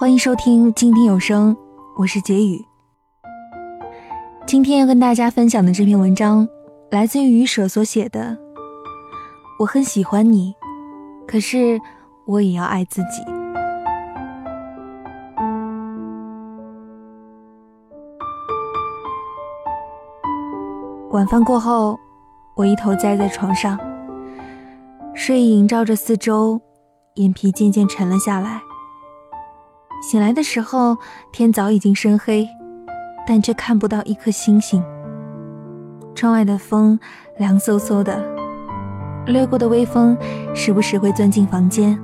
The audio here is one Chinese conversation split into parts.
欢迎收听静听有声，我是杰宇。今天要跟大家分享的这篇文章，来自于舍所写的。我很喜欢你，可是我也要爱自己。晚饭过后，我一头栽在床上，睡意萦照着四周，眼皮渐渐沉了下来。醒来的时候，天早已经深黑，但却看不到一颗星星。窗外的风凉飕飕的，掠过的微风时不时会钻进房间，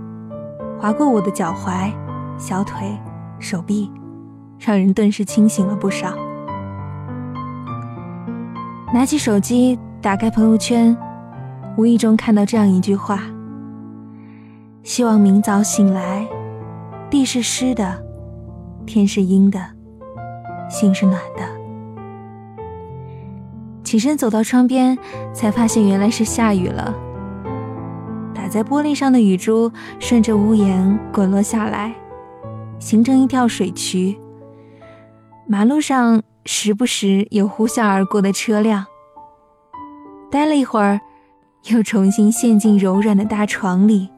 划过我的脚踝、小腿、手臂，让人顿时清醒了不少。拿起手机，打开朋友圈，无意中看到这样一句话：“希望明早醒来。”地是湿的，天是阴的，心是暖的。起身走到窗边，才发现原来是下雨了。打在玻璃上的雨珠顺着屋檐滚落下来，形成一条水渠。马路上时不时有呼啸而过的车辆。待了一会儿，又重新陷进柔软的大床里，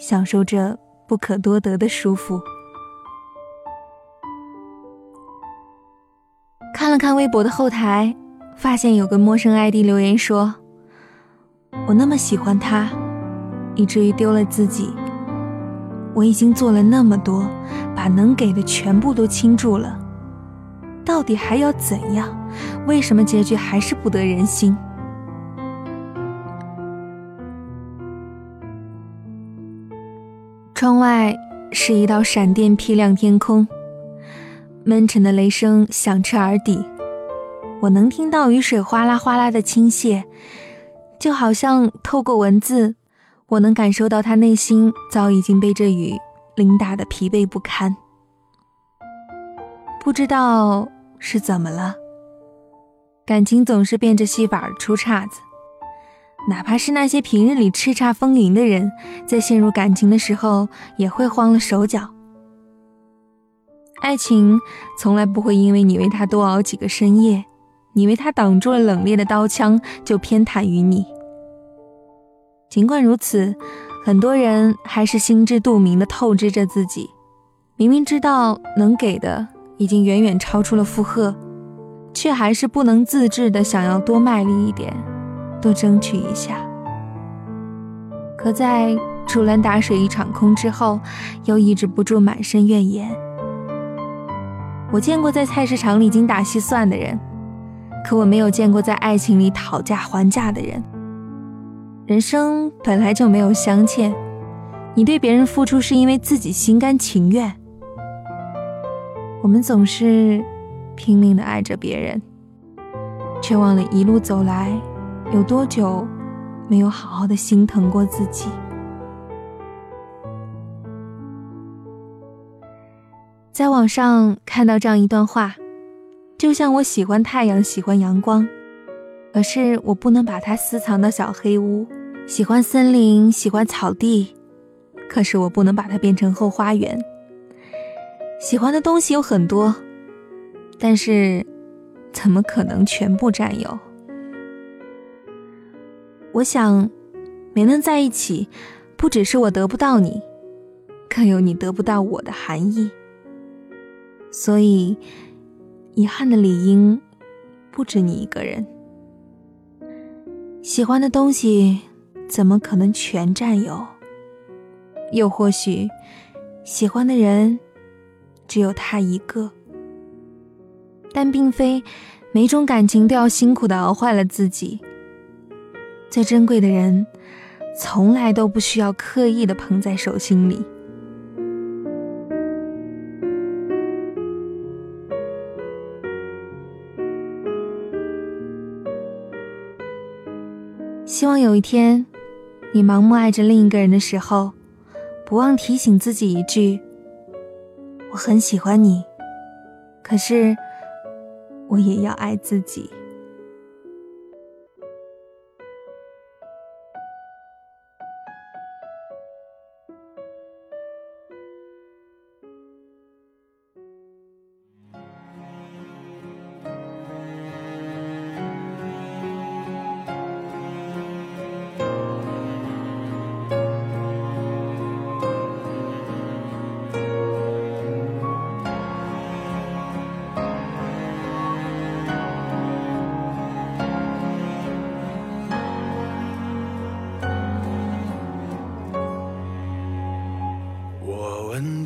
享受着。不可多得的舒服。看了看微博的后台，发现有个陌生 ID 留言说：“我那么喜欢他，以至于丢了自己。我已经做了那么多，把能给的全部都倾注了，到底还要怎样？为什么结局还是不得人心？”窗外是一道闪电劈亮天空，闷沉的雷声响彻耳底。我能听到雨水哗啦哗啦的倾泻，就好像透过文字，我能感受到他内心早已经被这雨淋打的疲惫不堪。不知道是怎么了，感情总是变着戏法出岔子。哪怕是那些平日里叱咤风云的人，在陷入感情的时候也会慌了手脚。爱情从来不会因为你为他多熬几个深夜，你为他挡住了冷冽的刀枪，就偏袒于你。尽管如此，很多人还是心知肚明的透支着自己，明明知道能给的已经远远超出了负荷，却还是不能自制的想要多卖力一点。多争取一下，可在竹篮打水一场空之后，又抑制不住满身怨言。我见过在菜市场里精打细算的人，可我没有见过在爱情里讨价还价的人。人生本来就没有镶嵌，你对别人付出是因为自己心甘情愿。我们总是拼命的爱着别人，却忘了一路走来。有多久没有好好的心疼过自己？在网上看到这样一段话，就像我喜欢太阳，喜欢阳光，可是我不能把它私藏到小黑屋；喜欢森林，喜欢草地，可是我不能把它变成后花园。喜欢的东西有很多，但是怎么可能全部占有？我想，没能在一起，不只是我得不到你，更有你得不到我的含义。所以，遗憾的理应不止你一个人。喜欢的东西怎么可能全占有？又或许，喜欢的人只有他一个。但并非每种感情都要辛苦的熬坏了自己。最珍贵的人，从来都不需要刻意的捧在手心里。希望有一天，你盲目爱着另一个人的时候，不忘提醒自己一句：“我很喜欢你，可是我也要爱自己。”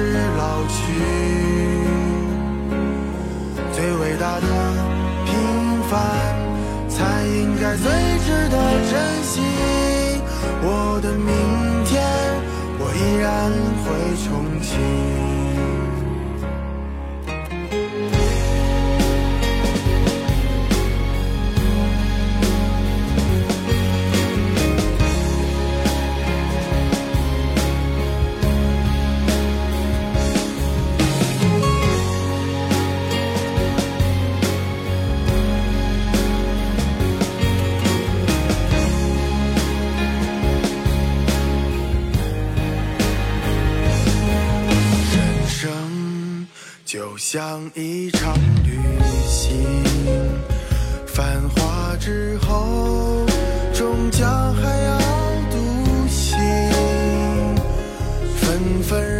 是老去？最伟大的平凡，才应该最值得珍惜。我的明天，我依然会憧就。像一场旅行，繁华之后，终将还要独行。纷纷